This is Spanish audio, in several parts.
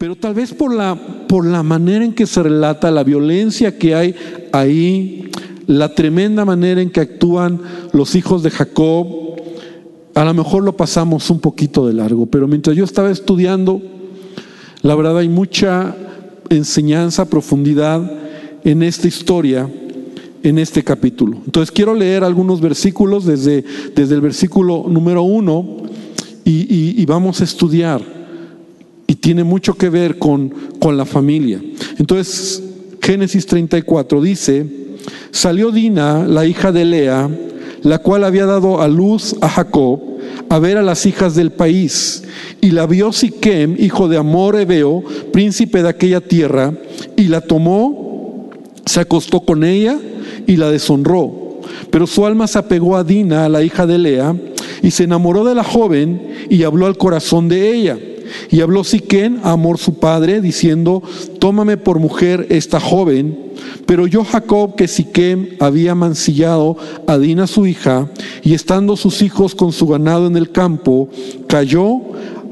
pero tal vez por la, por la manera en que se relata, la violencia que hay ahí, la tremenda manera en que actúan los hijos de Jacob, a lo mejor lo pasamos un poquito de largo, pero mientras yo estaba estudiando, la verdad hay mucha enseñanza, profundidad en esta historia, en este capítulo. Entonces quiero leer algunos versículos desde, desde el versículo número uno y, vamos a estudiar. Y tiene mucho que ver con, con la familia. Entonces, Génesis 34 dice, salió Dina, la hija de Lea, la cual había dado a luz a Jacob, a ver a las hijas del país. Y la vio Siquem, hijo de Amor Ebeo, príncipe de aquella tierra, y la tomó, se acostó con ella y la deshonró. Pero su alma se apegó a Dina, la hija de Lea, y se enamoró de la joven y habló al corazón de ella. Y habló Siquén a Amor su padre, diciendo, tómame por mujer esta joven. Pero yo Jacob, que Siquem había mancillado a Dina su hija, y estando sus hijos con su ganado en el campo, cayó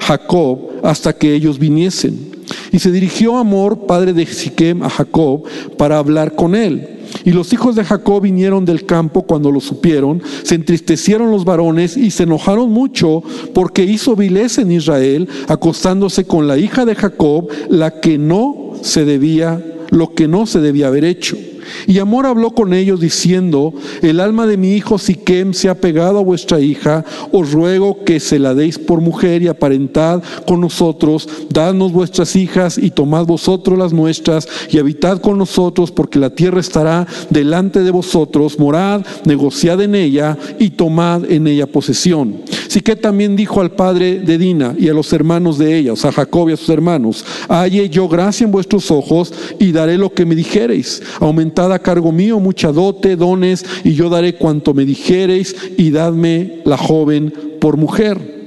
Jacob hasta que ellos viniesen. Y se dirigió Amor, padre de Siquem, a Jacob para hablar con él. Y los hijos de Jacob vinieron del campo cuando lo supieron, se entristecieron los varones y se enojaron mucho porque hizo vileza en Israel, acostándose con la hija de Jacob, la que no se debía, lo que no se debía haber hecho. Y Amor habló con ellos diciendo, el alma de mi hijo Siquem se ha pegado a vuestra hija, os ruego que se la deis por mujer y aparentad con nosotros, dadnos vuestras hijas y tomad vosotros las nuestras y habitad con nosotros, porque la tierra estará delante de vosotros, morad, negociad en ella y tomad en ella posesión. que también dijo al padre de Dina y a los hermanos de ella, o sea, Jacob y a sus hermanos, halle yo gracia en vuestros ojos y daré lo que me dijereis, aumentad a cargo mío mucha dote, dones, y yo daré cuanto me dijereis, y dadme la joven por mujer.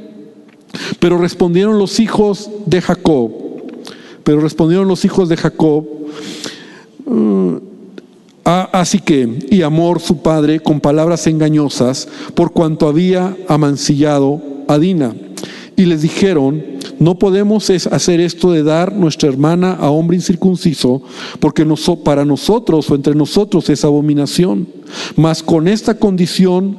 Pero respondieron los hijos de Jacob, pero respondieron los hijos de Jacob, mm, así que, y amor su padre con palabras engañosas, por cuanto había amancillado a Dina. Y les dijeron, no podemos hacer esto de dar nuestra hermana a hombre incircunciso, porque para nosotros o entre nosotros es abominación. Mas con esta condición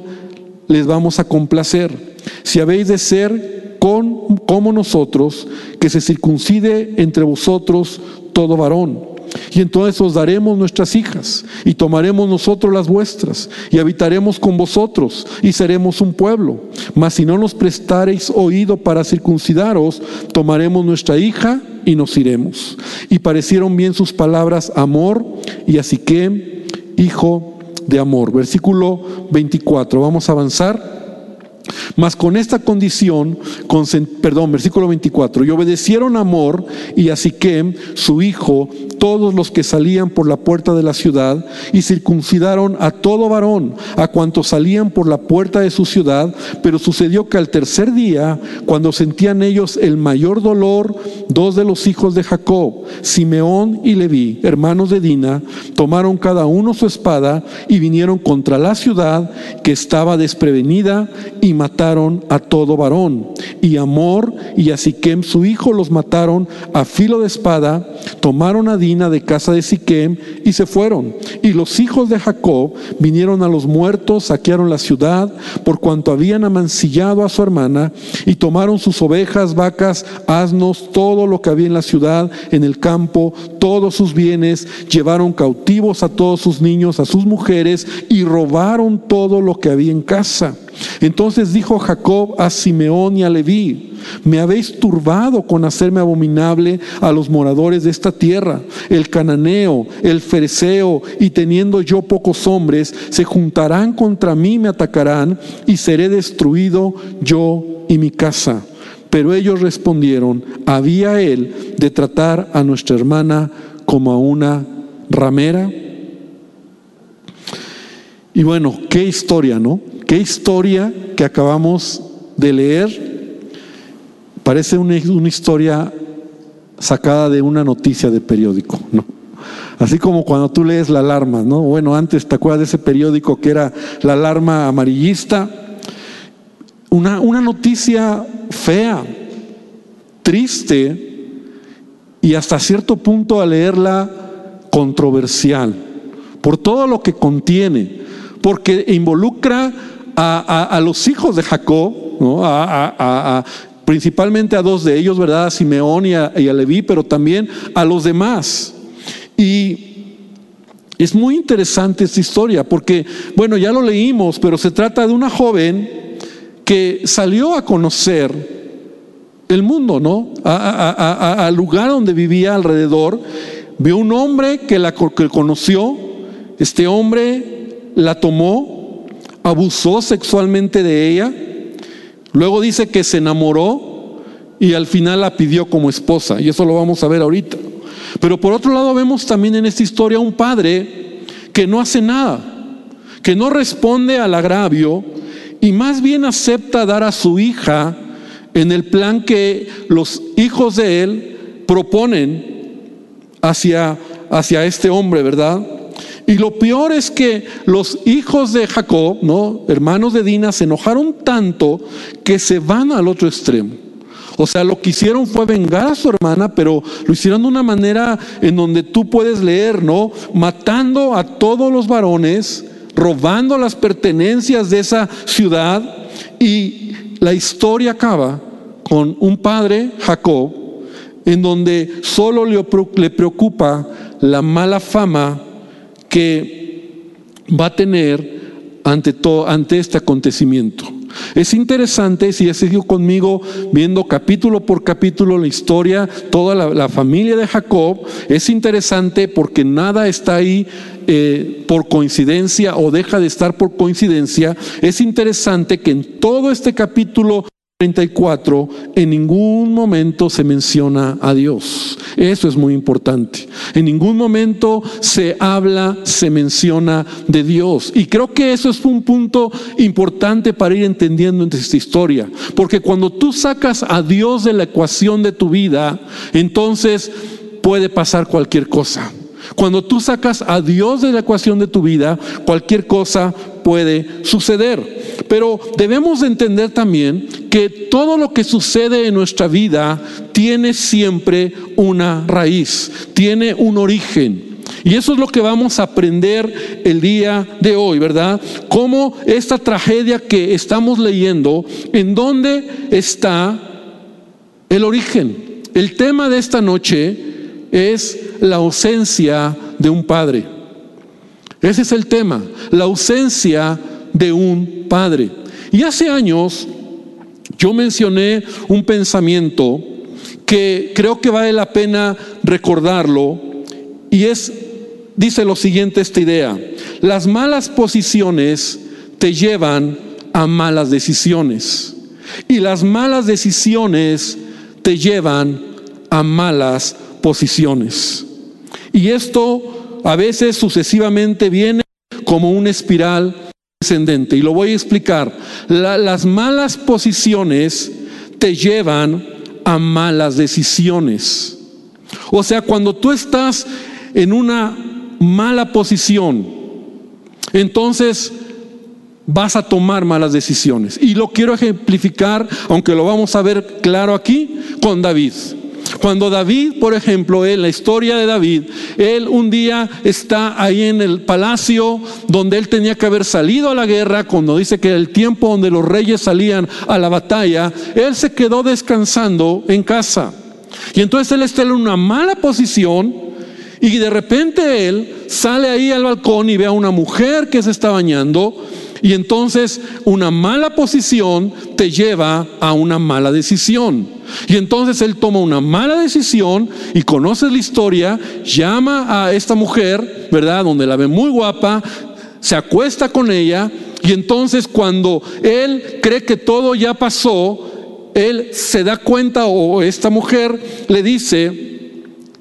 les vamos a complacer. Si habéis de ser con, como nosotros, que se circuncide entre vosotros todo varón y entonces os daremos nuestras hijas y tomaremos nosotros las vuestras y habitaremos con vosotros y seremos un pueblo. Mas si no nos prestareis oído para circuncidaros, tomaremos nuestra hija y nos iremos. Y parecieron bien sus palabras amor y así que hijo de amor. Versículo 24. Vamos a avanzar. Mas con esta condición, perdón, versículo 24, y obedecieron amor y así que su hijo, todos los que salían por la puerta de la ciudad, y circuncidaron a todo varón, a cuantos salían por la puerta de su ciudad, pero sucedió que al tercer día, cuando sentían ellos el mayor dolor, dos de los hijos de Jacob, Simeón y Leví, hermanos de Dina, tomaron cada uno su espada y vinieron contra la ciudad que estaba desprevenida y mataron a todo varón. Y Amor y a Siquem su hijo los mataron a filo de espada, tomaron a Dina de casa de Siquem y se fueron. Y los hijos de Jacob vinieron a los muertos, saquearon la ciudad, por cuanto habían amancillado a su hermana, y tomaron sus ovejas, vacas, asnos, todo lo que había en la ciudad, en el campo, todos sus bienes, llevaron cautivos a todos sus niños, a sus mujeres, y robaron todo lo que había en casa. Entonces dijo Jacob a Simeón y a Leví, me habéis turbado con hacerme abominable a los moradores de esta tierra. El cananeo, el fereceo, y teniendo yo pocos hombres, se juntarán contra mí, me atacarán, y seré destruido yo y mi casa. Pero ellos respondieron, ¿había él de tratar a nuestra hermana como a una ramera? Y bueno, qué historia, ¿no? Qué historia que acabamos de leer. Parece una, historia sacada de una noticia de periódico, ¿no? Así como cuando tú lees la alarma, ¿no? Bueno, antes te acuerdas de ese periódico que era la alarma amarillista. Una, una noticia fea, triste, y hasta cierto punto a leerla controversial, por todo lo que contiene, porque involucra a, los hijos de Jacob, principalmente a dos de ellos, ¿verdad? A Simeón y a, y a Leví, pero también a los demás. Y es muy interesante esta historia porque, bueno, ya lo leímos, pero se trata de una joven que salió a conocer el mundo, ¿no? Al lugar donde vivía alrededor. Vio un hombre que la que conoció. Este hombre la tomó, abusó sexualmente de ella. Luego dice que se enamoró y al final la pidió como esposa. Y eso lo vamos a ver ahorita. Pero por otro lado vemos también en esta historia un padre que no hace nada, que no responde al agravio y más bien acepta dar a su hija en el plan que los hijos de él proponen hacia, hacia este hombre, ¿verdad? Y lo peor es que los hijos de Jacob, ¿no? Hermanos de Dina, se enojaron tanto que se van al otro extremo. O sea, lo que hicieron fue vengar a su hermana, pero lo hicieron de una manera en donde tú puedes leer, ¿no? Matando a todos los varones, robando las pertenencias de esa ciudad y la historia acaba con un padre, Jacob, en donde solo le preocupa la mala fama que va a tener ante, todo, ante este acontecimiento. Es interesante, si has seguido conmigo viendo capítulo por capítulo la historia, toda la, familia de Jacob, es interesante porque nada está ahí eh, por coincidencia o deja de estar por coincidencia. Es interesante que en todo este capítulo 34 en ningún momento se menciona a Dios. Eso es muy importante. En ningún momento se habla, se menciona de Dios. Y creo que eso es un punto importante para ir entendiendo esta historia. Porque cuando tú sacas a Dios de la ecuación de tu vida, entonces puede pasar cualquier cosa. Cuando tú sacas a Dios de la ecuación de tu vida, cualquier cosa puede suceder. Pero debemos entender también que todo lo que sucede en nuestra vida tiene siempre una raíz, tiene un origen. Y eso es lo que vamos a aprender el día de hoy, ¿verdad? Cómo esta tragedia que estamos leyendo, en dónde está el origen. El tema de esta noche es la ausencia de un padre. Ese es el tema, la ausencia de un padre. Y hace años yo mencioné un pensamiento que creo que vale la pena recordarlo y es, dice lo siguiente esta idea, las malas posiciones te llevan a malas decisiones y las malas decisiones te llevan a malas posiciones. Y esto a veces sucesivamente viene como una espiral descendente. Y lo voy a explicar. las malas posiciones te llevan a malas decisiones. O sea, cuando tú estás en una mala posición, entonces vas a tomar malas decisiones. Y lo quiero ejemplificar, aunque lo vamos a ver claro aquí, con David. Cuando David, por ejemplo, en la historia de David, él un día está ahí en el palacio donde él tenía que haber salido a la guerra, cuando dice que el tiempo donde los reyes salían a la batalla, él se quedó descansando en casa. Y entonces él está en una mala posición y de repente él sale ahí al balcón y ve a una mujer que se está bañando y entonces una mala posición te lleva a una mala decisión. Y entonces él toma una mala decisión y conoces la historia, llama a esta mujer, ¿verdad? Donde la ve muy guapa, se acuesta con ella y entonces cuando él cree que todo ya pasó, él se da cuenta o esta mujer le dice,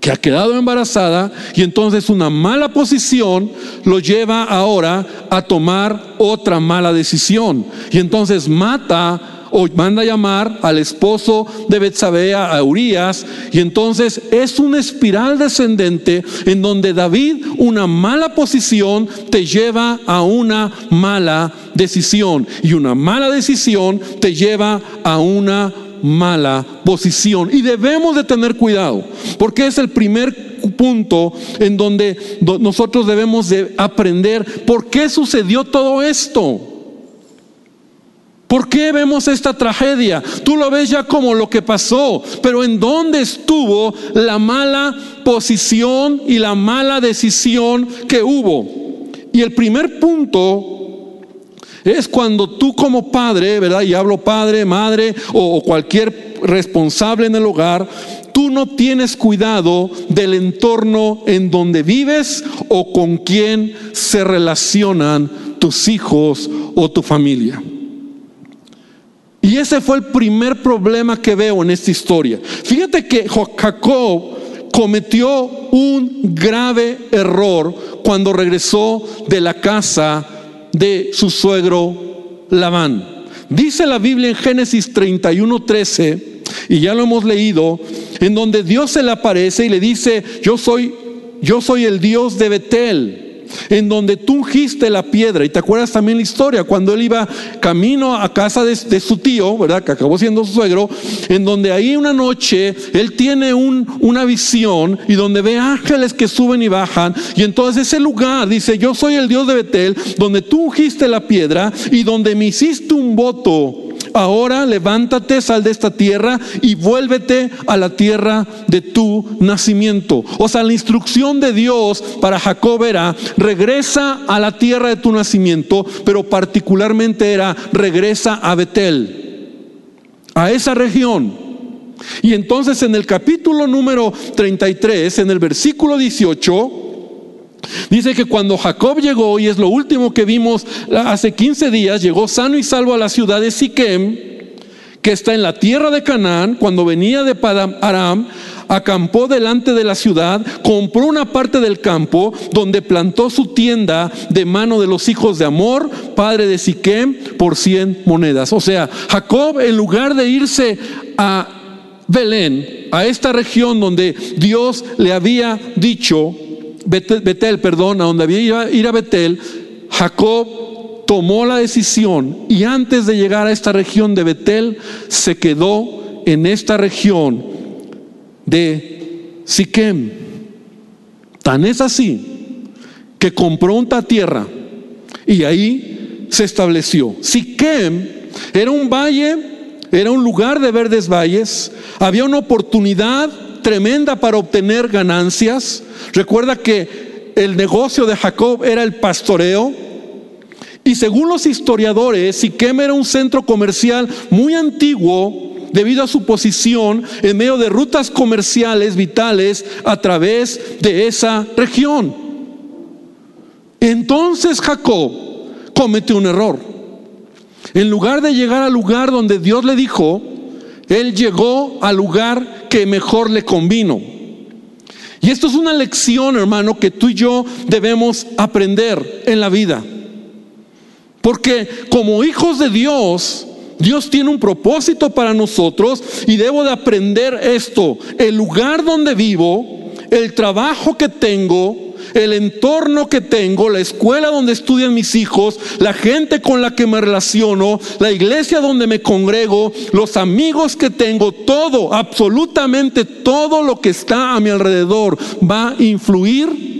que ha quedado embarazada y entonces una mala posición lo lleva ahora a tomar otra mala decisión. Y entonces mata o manda a llamar al esposo de Betsabea, a Urias, y entonces es una espiral descendente en donde David, una mala posición, te lleva a una mala decisión, y una mala decisión te lleva a una mala posición. Y debemos de tener cuidado, porque es el primer punto en donde nosotros debemos de aprender por qué sucedió todo esto. ¿Por qué vemos esta tragedia? Tú lo ves ya como lo que pasó, pero ¿en dónde estuvo la mala posición y la mala decisión que hubo? Y el primer punto es cuando tú como padre, ¿verdad? Y hablo padre, madre o, cualquier responsable en el hogar, tú no tienes cuidado del entorno en donde vives o con quién se relacionan tus hijos o tu familia. Y ese fue el primer problema que veo en esta historia. Fíjate que Jacob cometió un grave error cuando regresó de la casa de su suegro Labán. Dice la Biblia en Génesis 31, 13, y ya lo hemos leído, en donde Dios se le aparece y le dice, yo soy, yo soy el Dios de Betel en donde tú ungiste la piedra. Y te acuerdas también la historia, cuando él iba camino a casa de, su tío, ¿verdad? Que acabó siendo su suegro, en donde ahí una noche él tiene una visión y donde ve ángeles que suben y bajan. Y entonces ese lugar dice, yo soy el Dios de Betel, donde tú ungiste la piedra y donde me hiciste un voto ahora levántate, sal de esta tierra y vuélvete a la tierra de tu nacimiento. O sea, la instrucción de Dios para Jacob era, regresa a la tierra de tu nacimiento, pero particularmente era, regresa a Betel, a esa región. Y entonces en el capítulo número 33, en el versículo 18, Dice que cuando Jacob llegó, y es lo último que vimos hace 15 días, llegó sano y salvo a la ciudad de Siquem, que está en la tierra de Canaán, cuando venía de Aram, acampó delante de la ciudad, compró una parte del campo donde plantó su tienda de mano de los hijos de Amor, padre de Siquem, por 100 monedas. O sea, Jacob en lugar de irse a Belén, a esta región donde Dios le había dicho, Betel, perdón, a donde había ir a Betel, Jacob tomó la decisión y antes de llegar a esta región de Betel, se quedó en esta región de Siquem. Tan es así que compró una tierra y ahí se estableció. Siquem era un valle, era un lugar de verdes valles, había una oportunidad tremenda para obtener ganancias. Recuerda que el negocio de Jacob era el pastoreo. Y según los historiadores, Siquem era un centro comercial muy antiguo debido a su posición en medio de rutas comerciales vitales a través de esa región. Entonces Jacob cometió un error. En lugar de llegar al lugar donde Dios le dijo, él llegó al lugar que mejor le convino. Y esto es una lección, hermano, que tú y yo debemos aprender en la vida. Porque como hijos de Dios, Dios tiene un propósito para nosotros y debo de aprender esto. El lugar donde vivo, el trabajo que tengo, el entorno que tengo, la escuela donde estudian mis hijos, la gente con la que me relaciono, la iglesia donde me congrego, los amigos que tengo, todo, absolutamente todo lo que está a mi alrededor va a influir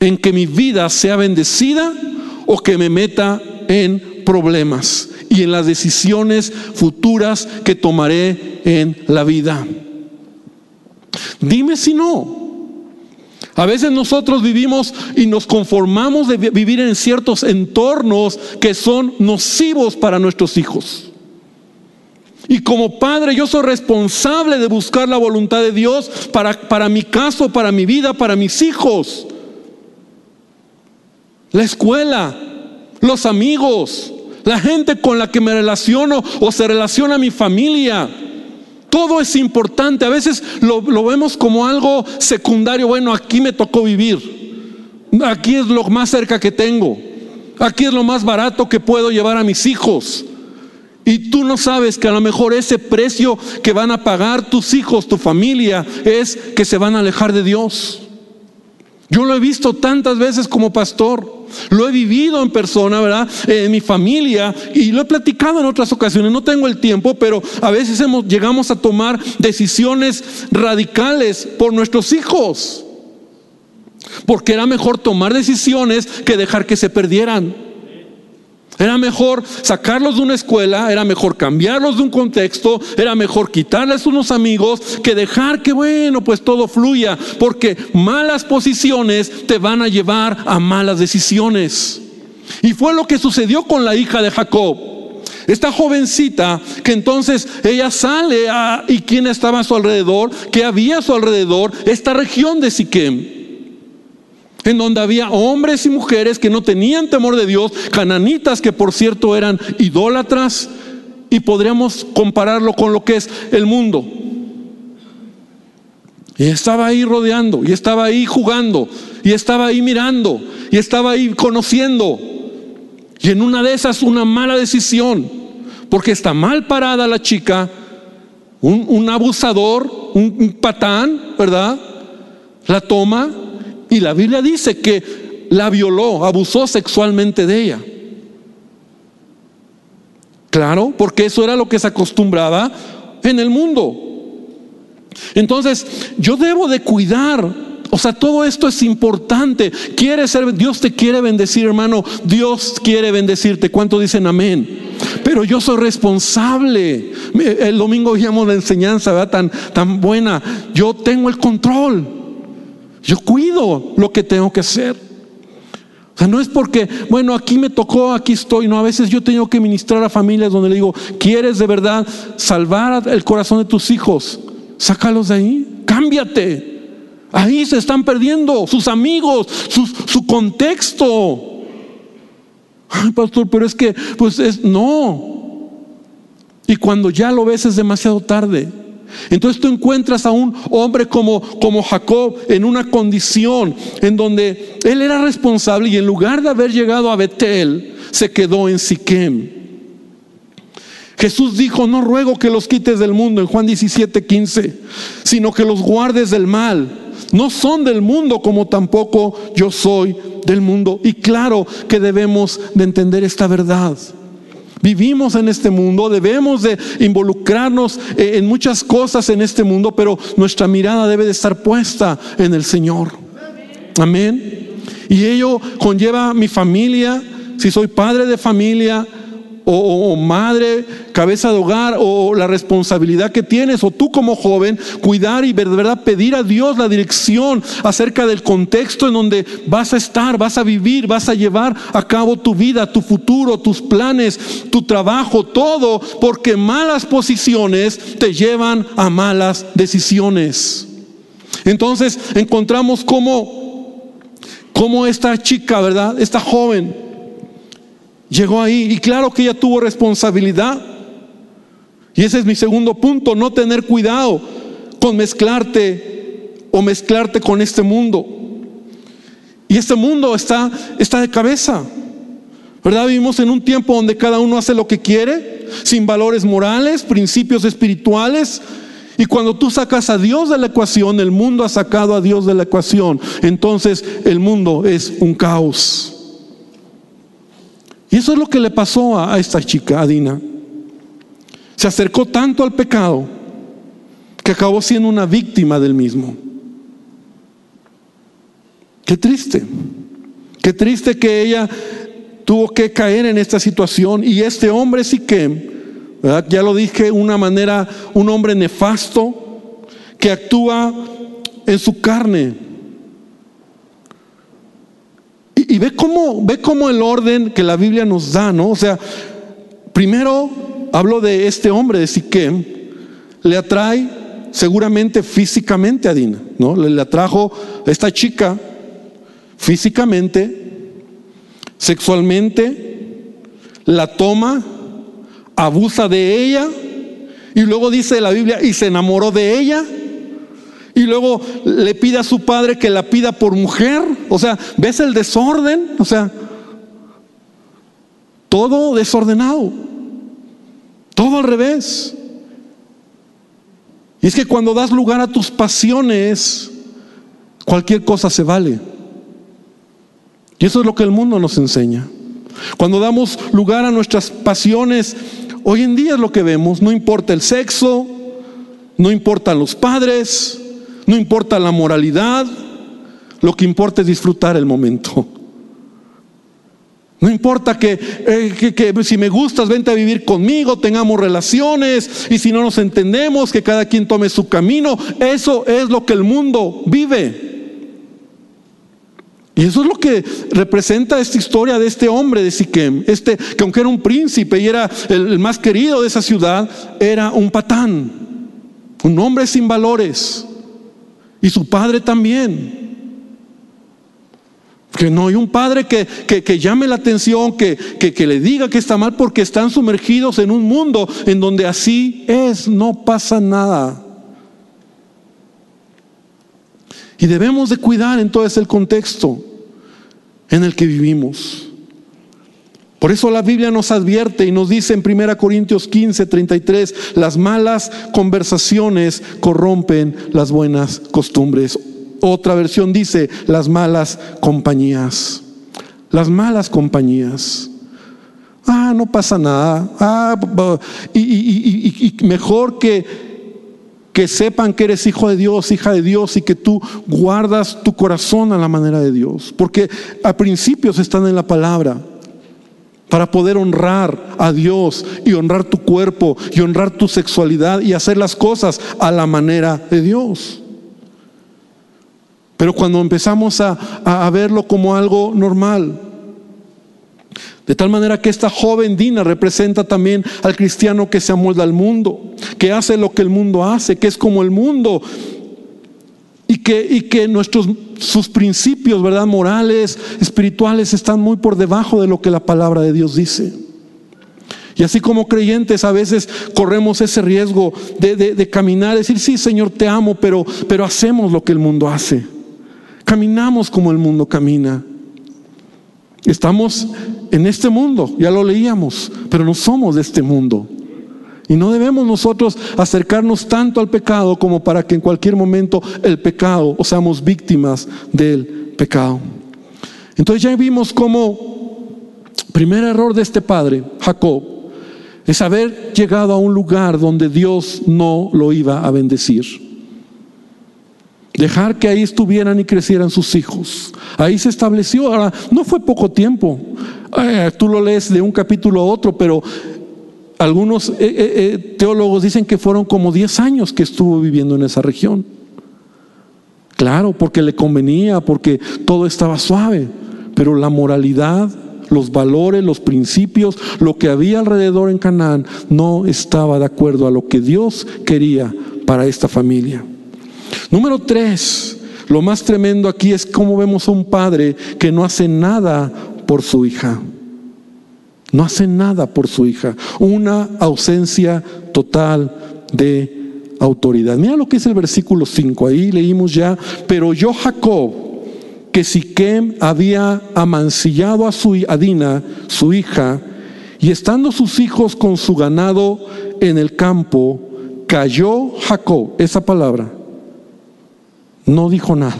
en que mi vida sea bendecida o que me meta en problemas y en las decisiones futuras que tomaré en la vida. Dime si no. A veces nosotros vivimos y nos conformamos de vivir en ciertos entornos que son nocivos para nuestros hijos. Y como padre yo soy responsable de buscar la voluntad de Dios para, para mi caso, para mi vida, para mis hijos. La escuela, los amigos, la gente con la que me relaciono o se relaciona mi familia. Todo es importante. A veces lo, vemos como algo secundario. Bueno, aquí me tocó vivir. Aquí es lo más cerca que tengo. Aquí es lo más barato que puedo llevar a mis hijos. Y tú no sabes que a lo mejor ese precio que van a pagar tus hijos, tu familia, es que se van a alejar de Dios. Yo lo he visto tantas veces como pastor. Lo he vivido en persona, ¿verdad? En mi familia y lo he platicado en otras ocasiones. No tengo el tiempo, pero a veces llegamos a tomar decisiones radicales por nuestros hijos. Porque era mejor tomar decisiones que dejar que se perdieran. Era mejor sacarlos de una escuela, era mejor cambiarlos de un contexto, era mejor quitarles unos amigos que dejar que, bueno, pues todo fluya, porque malas posiciones te van a llevar a malas decisiones. Y fue lo que sucedió con la hija de Jacob. Esta jovencita que entonces ella sale a, y quién estaba a su alrededor, que había a su alrededor, esta región de Siquem en donde había hombres y mujeres que no tenían temor de Dios, cananitas que por cierto eran idólatras, y podríamos compararlo con lo que es el mundo. Y estaba ahí rodeando, y estaba ahí jugando, y estaba ahí mirando, y estaba ahí conociendo. Y en una de esas una mala decisión, porque está mal parada la chica, un, abusador, un patán, ¿verdad? La toma y la Biblia dice que la violó, abusó sexualmente de ella. Claro, porque eso era lo que se acostumbraba en el mundo. Entonces, yo debo de cuidar. O sea, todo esto es importante. Quiere ser, Dios te quiere bendecir, hermano. Dios quiere bendecirte. ¿Cuánto dicen amén? Pero yo soy responsable. El domingo oíamos la enseñanza. Tan, tan buena. Yo tengo el control. Yo cuido lo que tengo que hacer. O sea, no es porque, bueno, aquí me tocó, aquí estoy. No, a veces yo tengo que ministrar a familias donde le digo, ¿quieres de verdad salvar el corazón de tus hijos? Sácalos de ahí, cámbiate. Ahí se están perdiendo sus amigos, su contexto. Ay, pastor, pero es que, pues es, no. Y cuando ya lo ves es demasiado tarde. Entonces tú encuentras a un hombre como, como Jacob en una condición en donde él era responsable y en lugar de haber llegado a Betel, se quedó en Siquem. Jesús dijo, no ruego que los quites del mundo en Juan 17, 15, sino que los guardes del mal. No son del mundo como tampoco yo soy del mundo. Y claro que debemos de entender esta verdad. Vivimos en este mundo, debemos de involucrarnos eh, en muchas cosas en este mundo, pero nuestra mirada debe de estar puesta en el Señor. Amén. Y ello conlleva mi familia, si soy padre de familia, o, madre, cabeza de hogar, o la responsabilidad que tienes, o tú como joven, cuidar y de verdad pedir a Dios la dirección acerca del contexto en donde vas a estar, vas a vivir, vas a llevar a cabo tu vida, tu futuro, tus planes, tu trabajo, todo, porque malas posiciones te llevan a malas decisiones. Entonces encontramos cómo, cómo esta chica, ¿verdad? Esta joven llegó ahí y claro que ella tuvo responsabilidad. Y ese es mi segundo punto, no tener cuidado con mezclarte o mezclarte con este mundo. Y este mundo está, está de cabeza. ¿Verdad? Vivimos en un tiempo donde cada uno hace lo que quiere, sin valores morales, principios espirituales. Y cuando tú sacas a Dios de la ecuación, el mundo ha sacado a Dios de la ecuación. Entonces el mundo es un caos. Y eso es lo que le pasó a, esta chica, a Dina. Se acercó tanto al pecado que acabó siendo una víctima del mismo. Qué triste. Qué triste que ella tuvo que caer en esta situación y este hombre Siquem, ya lo dije, una manera, un hombre nefasto que actúa en su carne, y, ve cómo, ve cómo el orden que la Biblia nos da, ¿no? O sea, primero hablo de este hombre de Siquem, le atrae seguramente físicamente a Dina, ¿no? Le, le atrajo a esta chica físicamente, sexualmente, la toma, abusa de ella, y luego dice la Biblia, y se enamoró de ella. Y luego le pide a su padre que la pida por mujer. O sea, ¿ves el desorden? O sea, todo desordenado. Todo al revés. Y es que cuando das lugar a tus pasiones, cualquier cosa se vale. Y eso es lo que el mundo nos enseña. Cuando damos lugar a nuestras pasiones, hoy en día es lo que vemos, no importa el sexo, no importan los padres, no importa la moralidad, lo que importa es disfrutar el momento. No importa que, eh, que, si me gustas, vente a vivir conmigo, tengamos relaciones y si no nos entendemos, que cada quien tome su camino. Eso es lo que el mundo vive. Y eso es lo que representa esta historia de este hombre de Siquem, este que aunque era un príncipe y era el más querido de esa ciudad, era un patán, un hombre sin valores. Y su padre también. Que no hay un padre que, que, llame la atención, que, que, le diga que está mal porque están sumergidos en un mundo en donde así es, no pasa nada. Y debemos de cuidar entonces el contexto en el que vivimos. Por eso la Biblia nos advierte y nos dice en 1 Corintios 15, 33, las malas conversaciones corrompen las buenas costumbres. Otra versión dice las malas compañías. Las malas compañías. Ah, no pasa nada. Ah, y, mejor que, que sepan que eres hijo de Dios, hija de Dios y que tú guardas tu corazón a la manera de Dios. Porque a principios están en la palabra para poder honrar a Dios y honrar tu cuerpo y honrar tu sexualidad y hacer las cosas a la manera de Dios. Pero cuando empezamos a, verlo como algo normal, de tal manera que esta joven Dina representa también al cristiano que se amolda al mundo, que hace lo que el mundo hace, que es como el mundo y que, y que nuestros, sus principios, ¿verdad? Morales, espirituales, están muy por debajo de lo que la palabra de Dios dice. Y así como creyentes a veces corremos ese riesgo de, de, caminar, decir, sí, Señor, te amo, pero, pero hacemos lo que el mundo hace. Caminamos como el mundo camina. Estamos en este mundo, ya lo leíamos, pero no somos de este mundo. Y no debemos nosotros acercarnos tanto al pecado como para que en cualquier momento el pecado o seamos víctimas del pecado. Entonces ya vimos cómo primer error de este padre, Jacob, es haber llegado a un lugar donde Dios no lo iba a bendecir. Dejar que ahí estuvieran y crecieran sus hijos. Ahí se estableció. Ahora, no fue poco tiempo. Eh, tú lo lees de un capítulo a otro, pero algunos eh, eh, teólogos dicen que fueron como 10 años que estuvo viviendo en esa región. Claro, porque le convenía, porque todo estaba suave, pero la moralidad, los valores, los principios, lo que había alrededor en Canaán no estaba de acuerdo a lo que Dios quería para esta familia. Número tres, lo más tremendo aquí es cómo vemos a un padre que no hace nada por su hija. No hace nada por su hija. Una ausencia total de autoridad. Mira lo que es el versículo 5. Ahí leímos ya, pero yo Jacob, que Siquem había amancillado a su a Dina, su hija, y estando sus hijos con su ganado en el campo, cayó Jacob, esa palabra, no dijo nada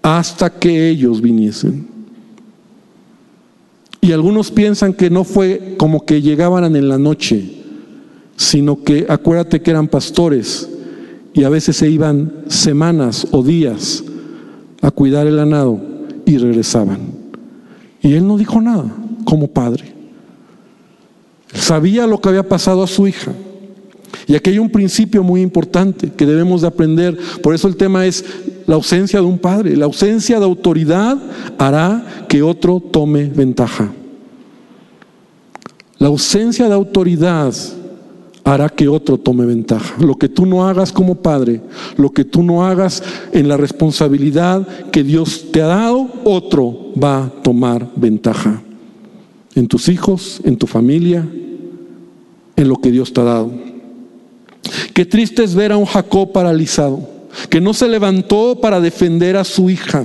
hasta que ellos viniesen. Y algunos piensan que no fue como que llegaban en la noche, sino que acuérdate que eran pastores y a veces se iban semanas o días a cuidar el ganado y regresaban. Y él no dijo nada como padre. Sabía lo que había pasado a su hija. Y aquí hay un principio muy importante que debemos de aprender. Por eso el tema es la ausencia de un padre. La ausencia de autoridad hará que otro tome ventaja. La ausencia de autoridad hará que otro tome ventaja. Lo que tú no hagas como padre, lo que tú no hagas en la responsabilidad que Dios te ha dado, otro va a tomar ventaja. En tus hijos, en tu familia, en lo que Dios te ha dado. Qué triste es ver a un Jacob paralizado, que no se levantó para defender a su hija.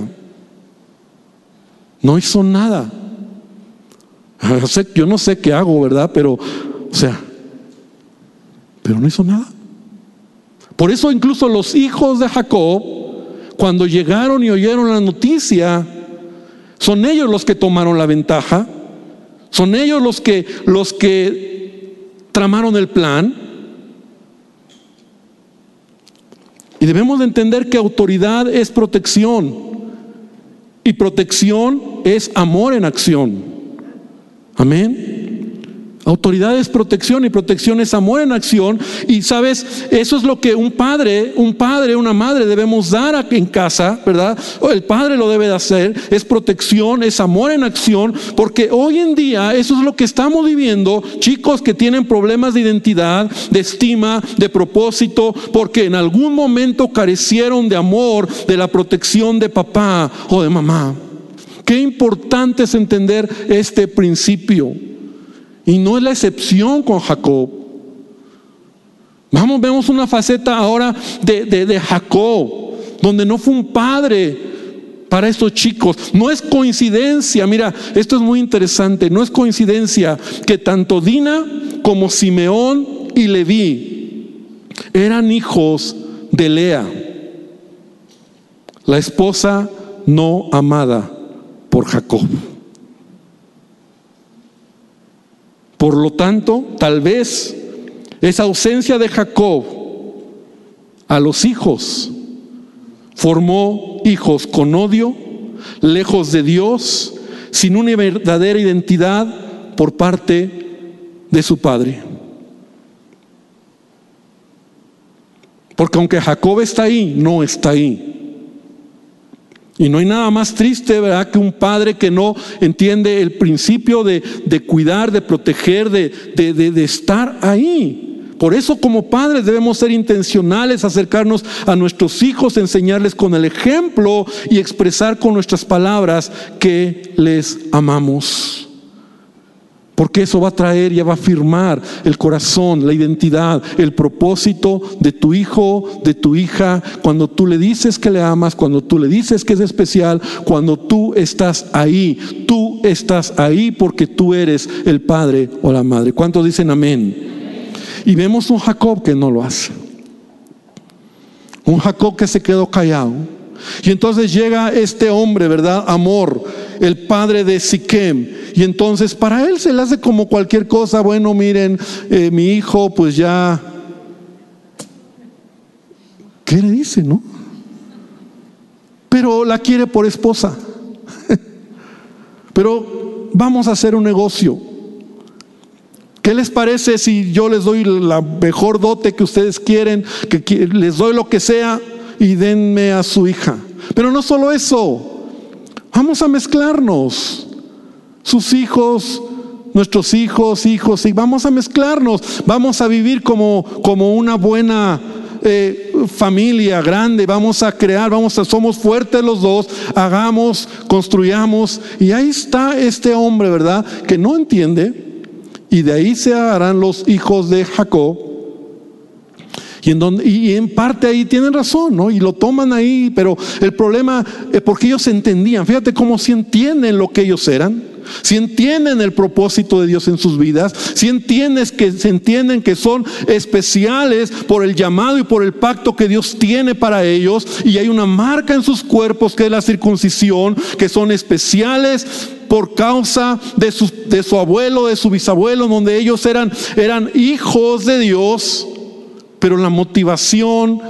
No hizo nada. Yo no sé qué hago, ¿verdad? Pero, o sea, pero no hizo nada. Por eso incluso los hijos de Jacob, cuando llegaron y oyeron la noticia, Son ellos los que tomaron la ventaja. Son ellos los que, los que tramaron el plan. Y debemos de entender que autoridad es protección. Y protección es amor en acción. Amén. Autoridad es protección y protección es amor en acción. Y sabes, eso es lo que un padre, un padre, una madre debemos dar en casa, ¿verdad? El padre lo debe de hacer. Es protección, es amor en acción. Porque hoy en día eso es lo que estamos viviendo. Chicos que tienen problemas de identidad, de estima, de propósito, porque en algún momento carecieron de amor, de la protección de papá o de mamá. Qué importante es entender este principio. Y no es la excepción con Jacob. Vamos, vemos una faceta ahora de, de, Jacob, donde no fue un padre para estos chicos. No es coincidencia, mira, esto es muy interesante, no es coincidencia que tanto Dina como Simeón y Leví eran hijos de Lea, la esposa no amada por Jacob. Por lo tanto, tal vez esa ausencia de Jacob a los hijos formó hijos con odio, lejos de Dios, sin una verdadera identidad por parte de su padre. Porque aunque Jacob está ahí, no está ahí. Y no hay nada más triste, ¿verdad?, que un padre que no entiende el principio de, cuidar, de proteger, de, de, estar ahí. Por eso como padres debemos ser intencionales, acercarnos a nuestros hijos, enseñarles con el ejemplo y expresar con nuestras palabras que les amamos. Porque eso va a traer y va a afirmar el corazón, la identidad, el propósito de tu hijo, de tu hija, cuando tú le dices que le amas, cuando tú le dices que es especial, cuando tú estás ahí, tú estás ahí porque tú eres el padre o la madre. ¿Cuántos dicen amén? Y vemos un Jacob que no lo hace. Un Jacob que se quedó callado. Y entonces llega este hombre, ¿verdad? Amor, el padre de Siquem. Y entonces para él se le hace como cualquier cosa. Bueno, miren, eh, mi hijo, pues ya. ¿Qué le dice, no? Pero la quiere por esposa. Pero vamos a hacer un negocio. ¿Qué les parece si yo les doy la mejor dote que ustedes quieren, que les doy lo que sea y denme a su hija? Pero no solo eso, vamos a mezclarnos. Sus hijos, nuestros hijos, hijos, y vamos a mezclarnos, vamos a vivir como, como una buena eh, familia grande, vamos a crear, vamos a, somos fuertes los dos, hagamos, construyamos, y ahí está este hombre, ¿verdad? Que no entiende, y de ahí se harán los hijos de Jacob, y en, parte ahí tienen razón, ¿no? Y lo toman ahí, pero el problema es porque ellos entendían, fíjate cómo si entienden lo que ellos eran, si entienden el propósito de Dios en sus vidas, si entiendes que se entienden que son especiales por el llamado y por el pacto que Dios tiene para ellos, y hay una marca en sus cuerpos que es la circuncisión, que son especiales por causa de su, de su abuelo, de su bisabuelo, donde ellos eran, eran hijos de Dios pero la motivación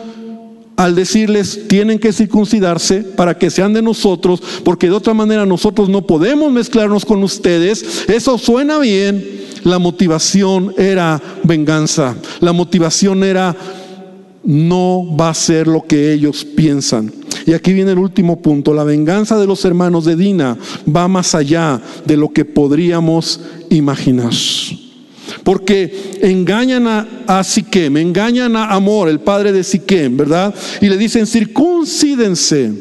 al decirles tienen que circuncidarse para que sean de nosotros, porque de otra manera nosotros no podemos mezclarnos con ustedes, eso suena bien. La motivación era venganza, la motivación era no va a ser lo que ellos piensan. Y aquí viene el último punto, la venganza de los hermanos de Dina va más allá de lo que podríamos imaginar. Porque engañan a, a Siquem, engañan a Amor, el padre de Siquem, ¿verdad? Y le dicen, circuncídense.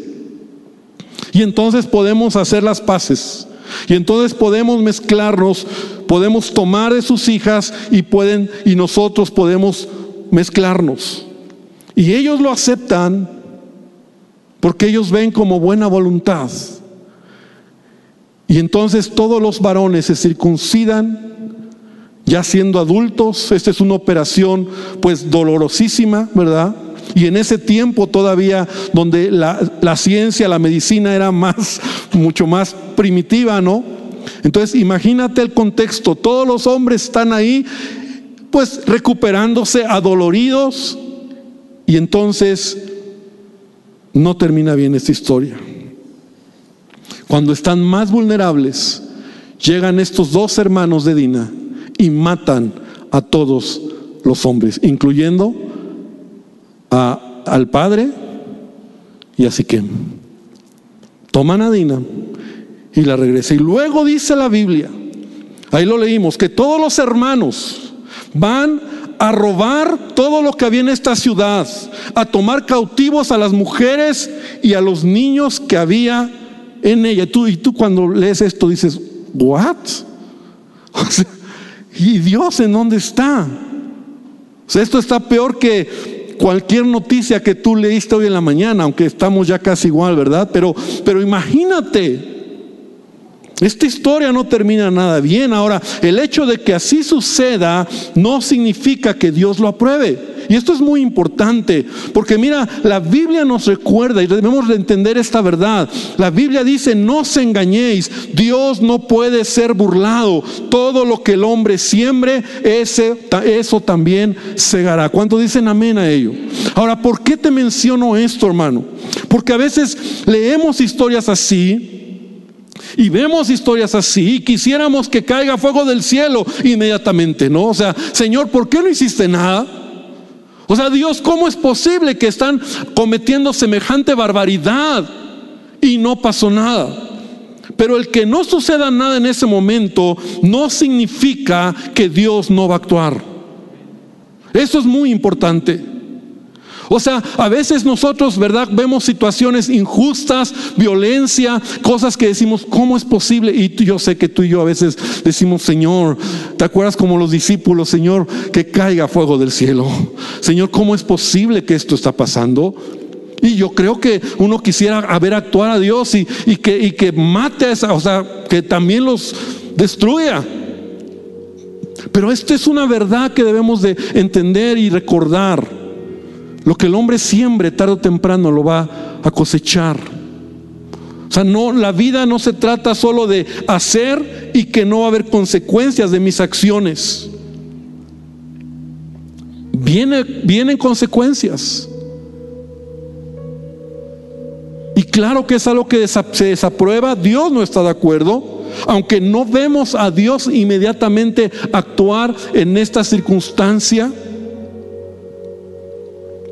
Y entonces podemos hacer las paces. Y entonces podemos mezclarnos, podemos tomar de sus hijas y pueden y nosotros podemos mezclarnos. Y ellos lo aceptan porque ellos ven como buena voluntad. Y entonces todos los varones se circuncidan ya siendo adultos. Esta es una operación pues dolorosísima, ¿verdad? y en ese tiempo todavía donde la, ciencia, la medicina era más, mucho más primitiva, ¿no? Entonces imagínate el contexto, todos los hombres están ahí pues recuperándose adoloridos y entonces no termina bien esta historia. Cuando están más vulnerables, llegan estos dos hermanos de Dina y matan a todos los hombres, incluyendo al padre y a Siquem. Toman a Dina y la regresa. Y luego dice la Biblia, ahí lo leímos, que todos los hermanos van a robar todo lo que había en esta ciudad, a tomar cautivos a las mujeres y a los niños que había en ella. Tú, y tú cuando lees esto dices, ¿what? ¿Y Dios en dónde está? O sea, esto está peor que cualquier noticia que tú leíste hoy en la mañana, aunque estamos ya casi igual, ¿verdad? Pero, pero imagínate, esta historia no termina nada bien. Ahora, el hecho de que así suceda no significa que Dios lo apruebe. Y esto es muy importante, porque mira, la Biblia nos recuerda y debemos de entender esta verdad. La Biblia dice, no os engañéis, Dios no puede ser burlado. Todo lo que el hombre siembre, ese, eso también segará. ¿Cuánto dicen amén a ello? Ahora, ¿por qué te menciono esto, hermano? Porque a veces leemos historias así y vemos historias así quisiéramos que caiga fuego del cielo inmediatamente, ¿no? O sea, Señor, ¿por qué no hiciste nada? O sea, Dios, ¿cómo es posible que están cometiendo semejante barbaridad y no pasó nada? Pero el que no suceda nada en ese momento no significa que Dios no va a actuar. Eso es muy importante. O sea, a veces nosotros, ¿verdad? Vemos situaciones injustas, violencia, cosas que decimos, ¿cómo es posible? Y yo sé que tú y yo a veces decimos, Señor, ¿te acuerdas como los discípulos, Señor, que caiga fuego del cielo? Señor, ¿cómo es posible que esto está pasando? Y yo creo que uno quisiera ver actuar a Dios y, que, que mate a esa, o sea, que también los destruya. Pero esto es una verdad que debemos de entender y recordar. Lo que el hombre siembre tarde o temprano lo va a cosechar. O sea, no, la vida no se trata solo de hacer y que no va a haber consecuencias de mis acciones. Viene, vienen consecuencias. Y claro que es algo que se desaprueba, Dios no está de acuerdo, aunque no vemos a Dios inmediatamente actuar en esta circunstancia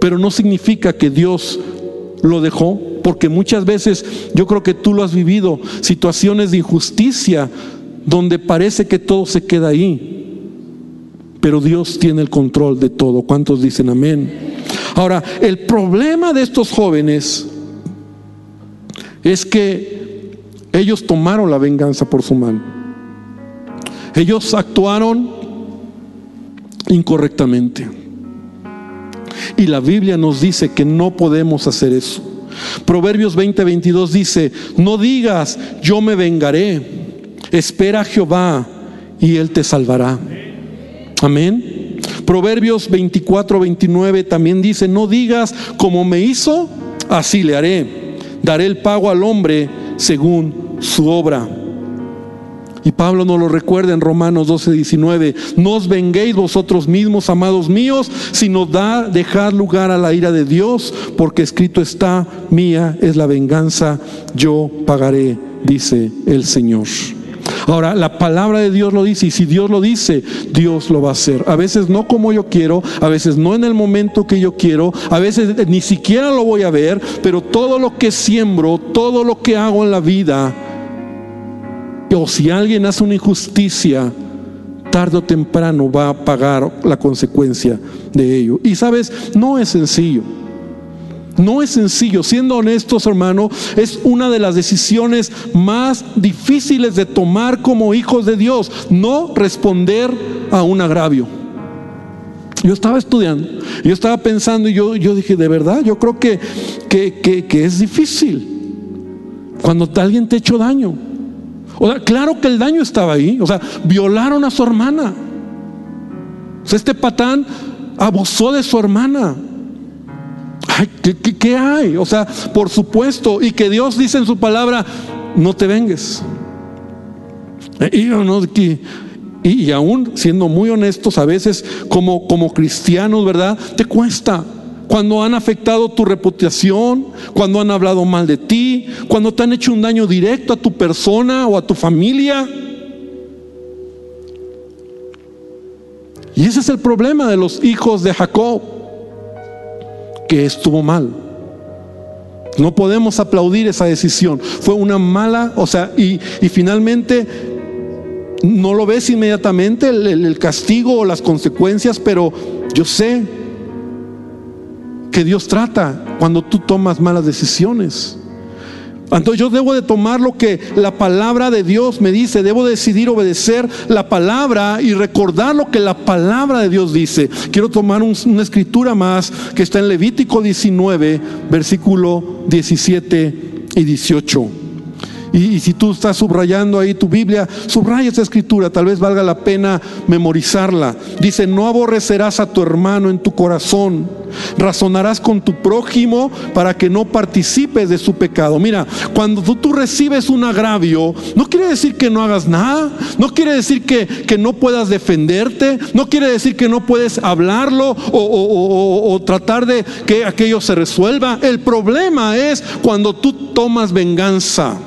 pero no significa que Dios lo dejó, porque muchas veces yo creo que tú lo has vivido, situaciones de injusticia donde parece que todo se queda ahí, pero Dios tiene el control de todo. ¿Cuántos dicen amén? Ahora, el problema de estos jóvenes es que ellos tomaron la venganza por su mano. Ellos actuaron incorrectamente. Y la Biblia nos dice que no podemos hacer eso. Proverbios 20, 22 dice, no digas, yo me vengaré. Espera a Jehová y él te salvará. Amén. Proverbios 24, 29 también dice, no digas como me hizo, así le haré. Daré el pago al hombre según su obra. Y Pablo nos lo recuerda en Romanos 12, 19. No os venguéis vosotros mismos, amados míos, sino da, dejad lugar a la ira de Dios, porque escrito está, mía es la venganza, yo pagaré, dice el Señor. Ahora, la palabra de Dios lo dice y si Dios lo dice, Dios lo va a hacer. A veces no como yo quiero, a veces no en el momento que yo quiero, a veces ni siquiera lo voy a ver, pero todo lo que siembro, todo lo que hago en la vida, o si alguien hace una injusticia, tarde o temprano va a pagar la consecuencia de ello. Y sabes, no es sencillo. No es sencillo, siendo honestos hermano, es una de las decisiones más difíciles de tomar como hijos de Dios, no responder a un agravio. Yo estaba estudiando, yo estaba pensando y yo, yo dije, de verdad, yo creo que, que, que es difícil cuando alguien te ha hecho daño. O sea, claro que el daño estaba ahí. O sea, violaron a su hermana. O sea, este patán abusó de su hermana. ¿qué, hay? O sea, por supuesto, y que Dios dice en su palabra, no te vengues. Y, y, aún siendo muy honestos, a veces como, como cristianos, ¿verdad? Te cuesta. Cuando han afectado tu reputación, cuando han hablado mal de ti, cuando te han hecho un daño directo a tu persona o a tu familia. Y ese es el problema de los hijos de Jacob, que estuvo mal. No podemos aplaudir esa decisión. Fue una mala, o sea, y, finalmente no lo ves inmediatamente el, el castigo o las consecuencias, pero yo sé que Dios trata cuando tú tomas malas decisiones. Entonces yo debo de tomar lo que la palabra de Dios me dice, debo decidir obedecer la palabra y recordar lo que la palabra de Dios dice. Quiero tomar una escritura más que está en Levítico 19, versículo 17 y 18. Y, si tú estás subrayando ahí tu Biblia, subraya esa escritura, tal vez valga la pena memorizarla. Dice, no aborrecerás a tu hermano en tu corazón, razonarás con tu prójimo para que no participes de su pecado. Mira, cuando tú, recibes un agravio, no quiere decir que no hagas nada, no quiere decir que, que no puedas defenderte, no quiere decir que no puedes hablarlo o, o tratar de que aquello se resuelva. El problema es cuando tú tomas venganza.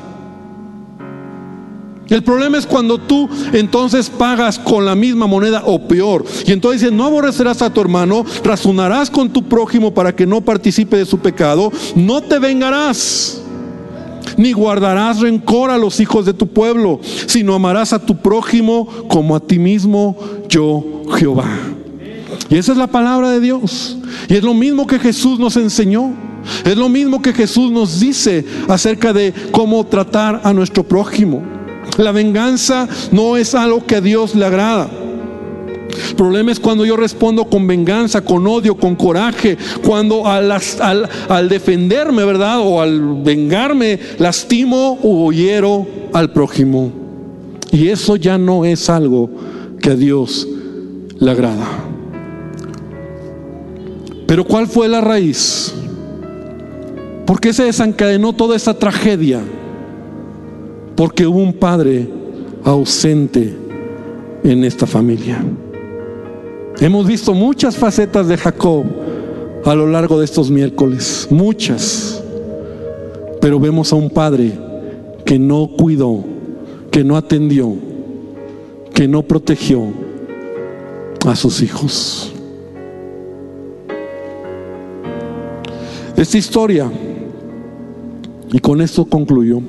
El problema es cuando tú entonces pagas con la misma moneda o peor. Y entonces dice, no aborrecerás a tu hermano, razonarás con tu prójimo para que no participe de su pecado, no te vengarás, ni guardarás rencor a los hijos de tu pueblo, sino amarás a tu prójimo como a ti mismo, yo Jehová. Y esa es la palabra de Dios. Y es lo mismo que Jesús nos enseñó. Es lo mismo que Jesús nos dice acerca de cómo tratar a nuestro prójimo. La venganza no es algo que a Dios le agrada. El problema es cuando yo respondo con venganza, con odio, con coraje, cuando al, defenderme, ¿verdad? O al vengarme, lastimo o hiero al prójimo. Y eso ya no es algo que a Dios le agrada. Pero ¿cuál fue la raíz? ¿Por qué se desencadenó toda esa tragedia? Porque hubo un padre ausente en esta familia. Hemos visto muchas facetas de Jacob a lo largo de estos miércoles, muchas, pero vemos a un padre que no cuidó, que no atendió, que no protegió a sus hijos. Esta historia, y con esto concluyo,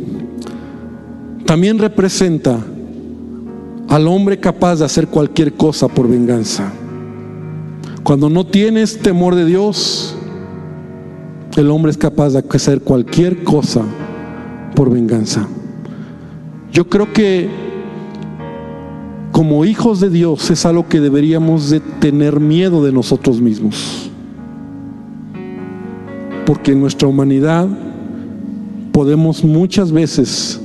también representa al hombre capaz de hacer cualquier cosa por venganza. Cuando no tienes temor de Dios, el hombre es capaz de hacer cualquier cosa por venganza. Yo creo que como hijos de Dios es algo que deberíamos de tener miedo de nosotros mismos. Porque en nuestra humanidad podemos muchas veces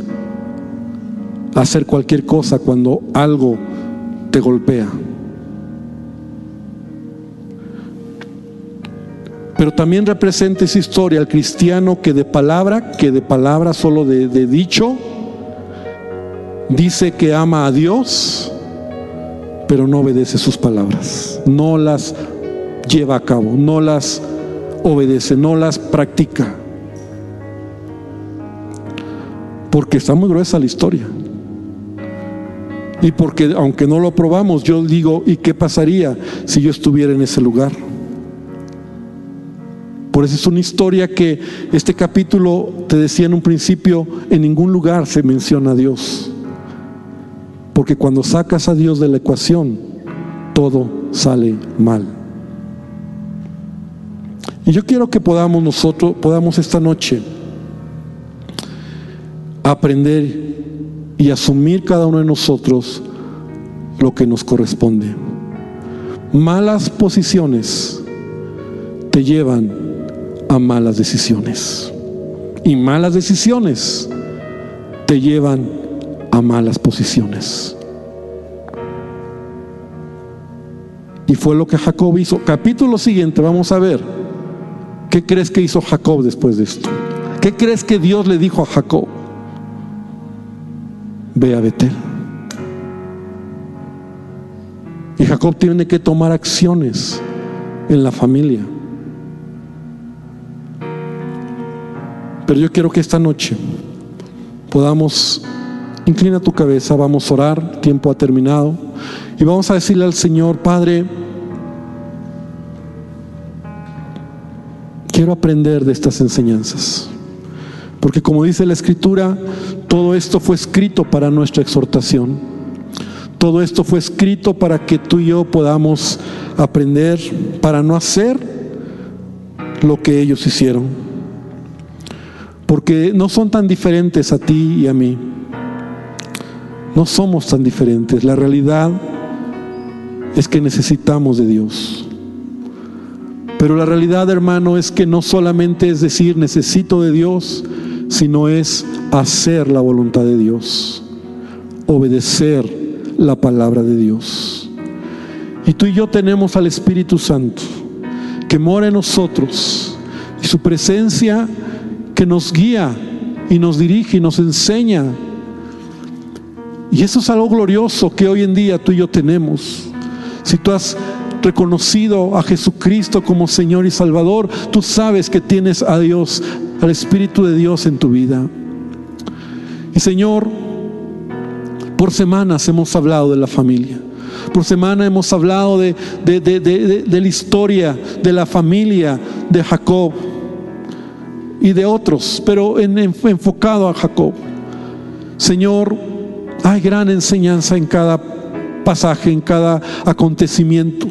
hacer cualquier cosa cuando algo te golpea. Pero también representa esa historia al cristiano que de palabra, que de palabra solo de, dicho, dice que ama a Dios, pero no obedece sus palabras, no las lleva a cabo, no las obedece, no las practica. Porque está muy gruesa la historia. Y porque aunque no lo probamos, yo digo, ¿y qué pasaría si yo estuviera en ese lugar? Por eso es una historia que este capítulo, te decía en un principio, en ningún lugar se menciona a Dios. Porque cuando sacas a Dios de la ecuación, todo sale mal. Y yo quiero que podamos nosotros, podamos esta noche aprender y asumir cada uno de nosotros lo que nos corresponde. Malas posiciones te llevan a malas decisiones. Y malas decisiones te llevan a malas posiciones. Y fue lo que Jacob hizo. Capítulo siguiente, vamos a ver ¿Qué crees que hizo Jacob después de esto? ¿Qué crees que Dios le dijo a Jacob? Ve a Betel. Y Jacob tiene que tomar acciones en la familia. Pero yo quiero que esta noche podamos, inclina tu cabeza, vamos a orar, tiempo ha terminado, y vamos a decirle al Señor, Padre, quiero aprender de estas enseñanzas. Porque como dice la Escritura, todo esto fue escrito para nuestra exhortación. Todo esto fue escrito para que tú y yo podamos aprender, para no hacer lo que ellos hicieron. Porque no son tan diferentes a ti y a mí. No somos tan diferentes. La realidad es que necesitamos de Dios. Pero la realidad, hermano, es que no solamente es decir necesito de Dios, sino es hacer la voluntad de Dios, obedecer la palabra de Dios. Y tú y yo tenemos al Espíritu Santo que mora en nosotros y su presencia que nos guía y nos dirige y nos enseña. Y eso es algo glorioso que hoy en día tú y yo tenemos. Si tú has reconocido a Jesucristo como Señor y Salvador, tú sabes que tienes a Dios, al Espíritu de Dios en tu vida. Y Señor, por semanas hemos hablado de la familia. Por semana hemos hablado de, de, la historia de la familia de Jacob y de otros, pero en, enfocado a Jacob. Señor, hay gran enseñanza en cada pasaje, en cada acontecimiento.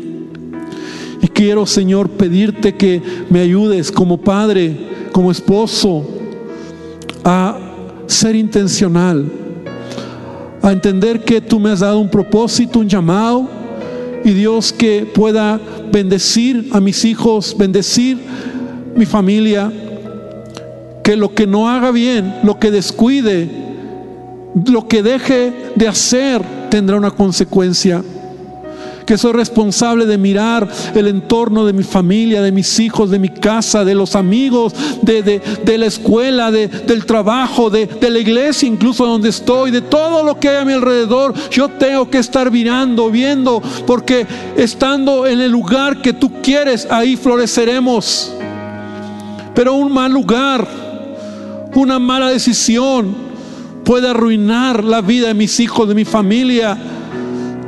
Y quiero, Señor, pedirte que me ayudes como padre, como esposo, a ser intencional, a entender que tú me has dado un propósito, un llamado, y Dios que pueda bendecir a mis hijos, bendecir mi familia, que lo que no haga bien, lo que descuide, lo que deje de hacer, tendrá una consecuencia que soy responsable de mirar el entorno de mi familia, de mis hijos, de mi casa, de los amigos, de, la escuela, del trabajo, de, la iglesia, incluso donde estoy, de todo lo que hay a mi alrededor. Yo tengo que estar mirando, viendo, porque estando en el lugar que tú quieres, ahí floreceremos. Pero un mal lugar, una mala decisión puede arruinar la vida de mis hijos, de mi familia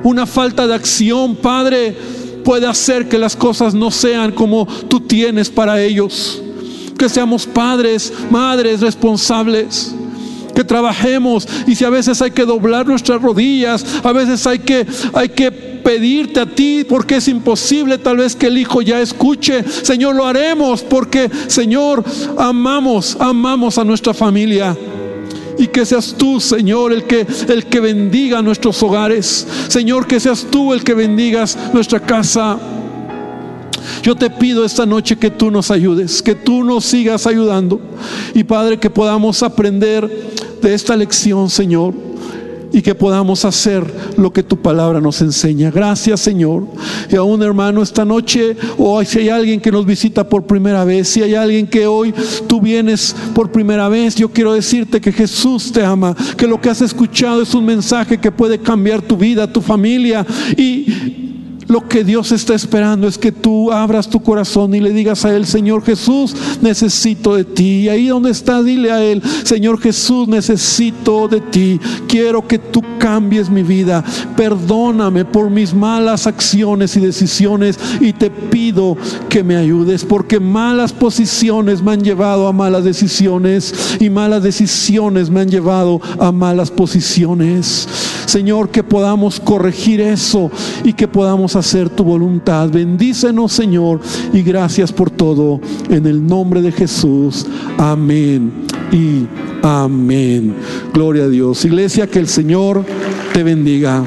una falta de acción, Padre, puede hacer que las cosas no sean como tú tienes para ellos. Que seamos padres, madres responsables. Que trabajemos y si a veces hay que doblar nuestras rodillas, a veces hay que, hay que pedirte a ti porque es imposible tal vez que el Hijo ya escuche. Señor, lo haremos porque, Señor, amamos, amamos a nuestra familia y que seas tú, Señor, el que, el que bendiga nuestros hogares. Señor, que seas tú el que bendigas nuestra casa. Yo te pido esta noche que tú nos ayudes, que tú nos sigas ayudando. Y Padre, que podamos aprender de esta lección, Señor y que podamos hacer lo que tu palabra nos enseña. Gracias Señor. Y aún hermano, esta noche, o si hay alguien que nos visita por primera vez, si hay alguien que hoy tú vienes por primera vez, yo quiero decirte que Jesús te ama, que lo que has escuchado es un mensaje que puede cambiar tu vida, tu familia y lo que Dios está esperando es que tú abras tu corazón y le digas a Él, Señor Jesús, necesito de ti. Y ahí donde está, dile a Él, Señor Jesús, necesito de ti. Quiero que tú cambies mi vida. Perdóname por mis malas acciones y decisiones y te pido que me ayudes porque malas posiciones me han llevado a malas decisiones y malas decisiones me han llevado a malas posiciones. Señor, que podamos corregir eso y que podamos hacer tu voluntad. Bendícenos, Señor, y gracias por todo. En el nombre de Jesús. Amén y amén. Gloria a Dios. Iglesia, que el Señor te bendiga.